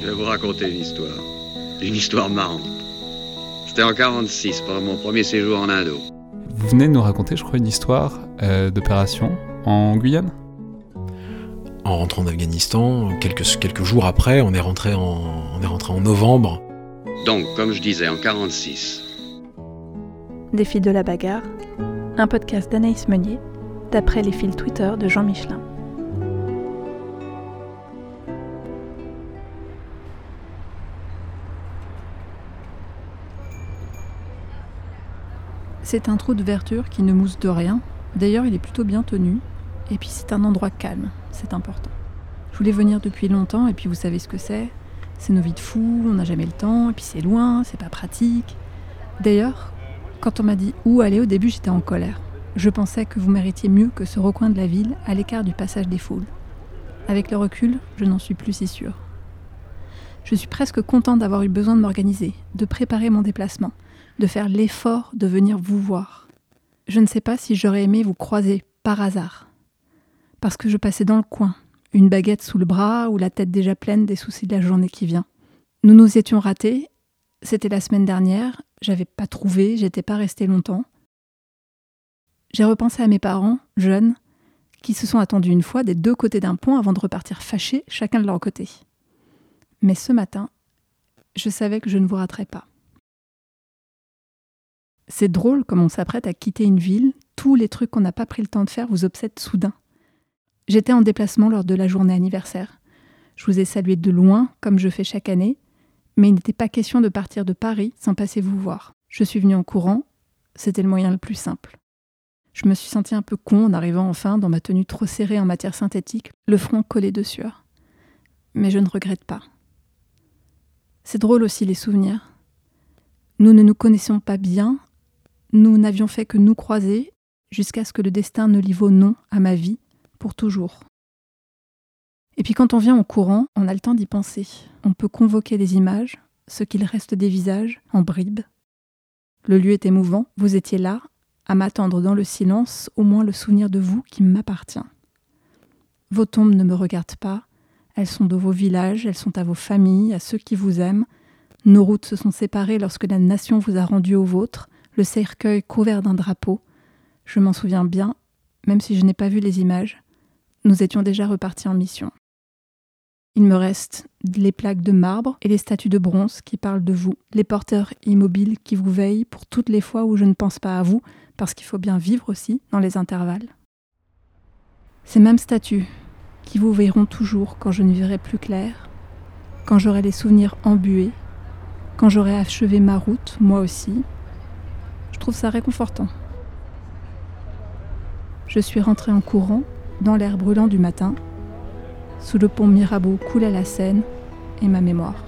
Je vais vous raconter une histoire. Une histoire marrante. C'était en 46, pendant mon premier séjour en Indo. Vous venez de nous raconter, je crois, une histoire euh, d'opération en Guyane? En rentrant d'Afghanistan, quelques, quelques jours après, on est, rentré en, on est rentré en novembre. Donc, comme je disais, en 46. Des filles de la bagarre, un podcast d'Anaïs Meunier, d'après les fils Twitter de Jean Michelin. C'est un trou de verdure qui ne mousse de rien. D'ailleurs, il est plutôt bien tenu. Et puis, c'est un endroit calme, c'est important. Je voulais venir depuis longtemps, et puis vous savez ce que c'est. C'est nos vies de fous, on n'a jamais le temps, et puis c'est loin, c'est pas pratique. D'ailleurs, quand on m'a dit où aller au début, j'étais en colère. Je pensais que vous méritiez mieux que ce recoin de la ville, à l'écart du passage des foules. Avec le recul, je n'en suis plus si sûre. Je suis presque contente d'avoir eu besoin de m'organiser, de préparer mon déplacement, de faire l'effort de venir vous voir. Je ne sais pas si j'aurais aimé vous croiser par hasard. Parce que je passais dans le coin, une baguette sous le bras ou la tête déjà pleine des soucis de la journée qui vient. Nous nous étions ratés. C'était la semaine dernière. J'avais pas trouvé, j'étais pas restée longtemps. J'ai repensé à mes parents, jeunes, qui se sont attendus une fois des deux côtés d'un pont avant de repartir fâchés, chacun de leur côté. Mais ce matin, je savais que je ne vous raterais pas. C'est drôle comme on s'apprête à quitter une ville, tous les trucs qu'on n'a pas pris le temps de faire vous obsèdent soudain. J'étais en déplacement lors de la journée anniversaire. Je vous ai salué de loin, comme je fais chaque année, mais il n'était pas question de partir de Paris sans passer vous voir. Je suis venue en courant, c'était le moyen le plus simple. Je me suis sentie un peu con en arrivant enfin dans ma tenue trop serrée en matière synthétique, le front collé de sueur. Mais je ne regrette pas. C'est drôle aussi les souvenirs. Nous ne nous connaissions pas bien, nous n'avions fait que nous croiser jusqu'à ce que le destin ne vaut non à ma vie pour toujours. Et puis quand on vient en courant, on a le temps d'y penser. On peut convoquer les images, ce qu'il reste des visages, en bribes. Le lieu est émouvant, vous étiez là, à m'attendre dans le silence, au moins le souvenir de vous qui m'appartient. Vos tombes ne me regardent pas, elles sont de vos villages, elles sont à vos familles, à ceux qui vous aiment. Nos routes se sont séparées lorsque la nation vous a rendu au vôtre, le cercueil couvert d'un drapeau. Je m'en souviens bien, même si je n'ai pas vu les images. Nous étions déjà repartis en mission. Il me reste les plaques de marbre et les statues de bronze qui parlent de vous, les porteurs immobiles qui vous veillent pour toutes les fois où je ne pense pas à vous, parce qu'il faut bien vivre aussi dans les intervalles. Ces mêmes statues qui vous veilleront toujours quand je ne verrai plus clair, quand j'aurai les souvenirs embués, quand j'aurai achevé ma route, moi aussi. Je trouve ça réconfortant. Je suis rentrée en courant, dans l'air brûlant du matin. Sous le pont Mirabeau coulait la Seine et ma mémoire.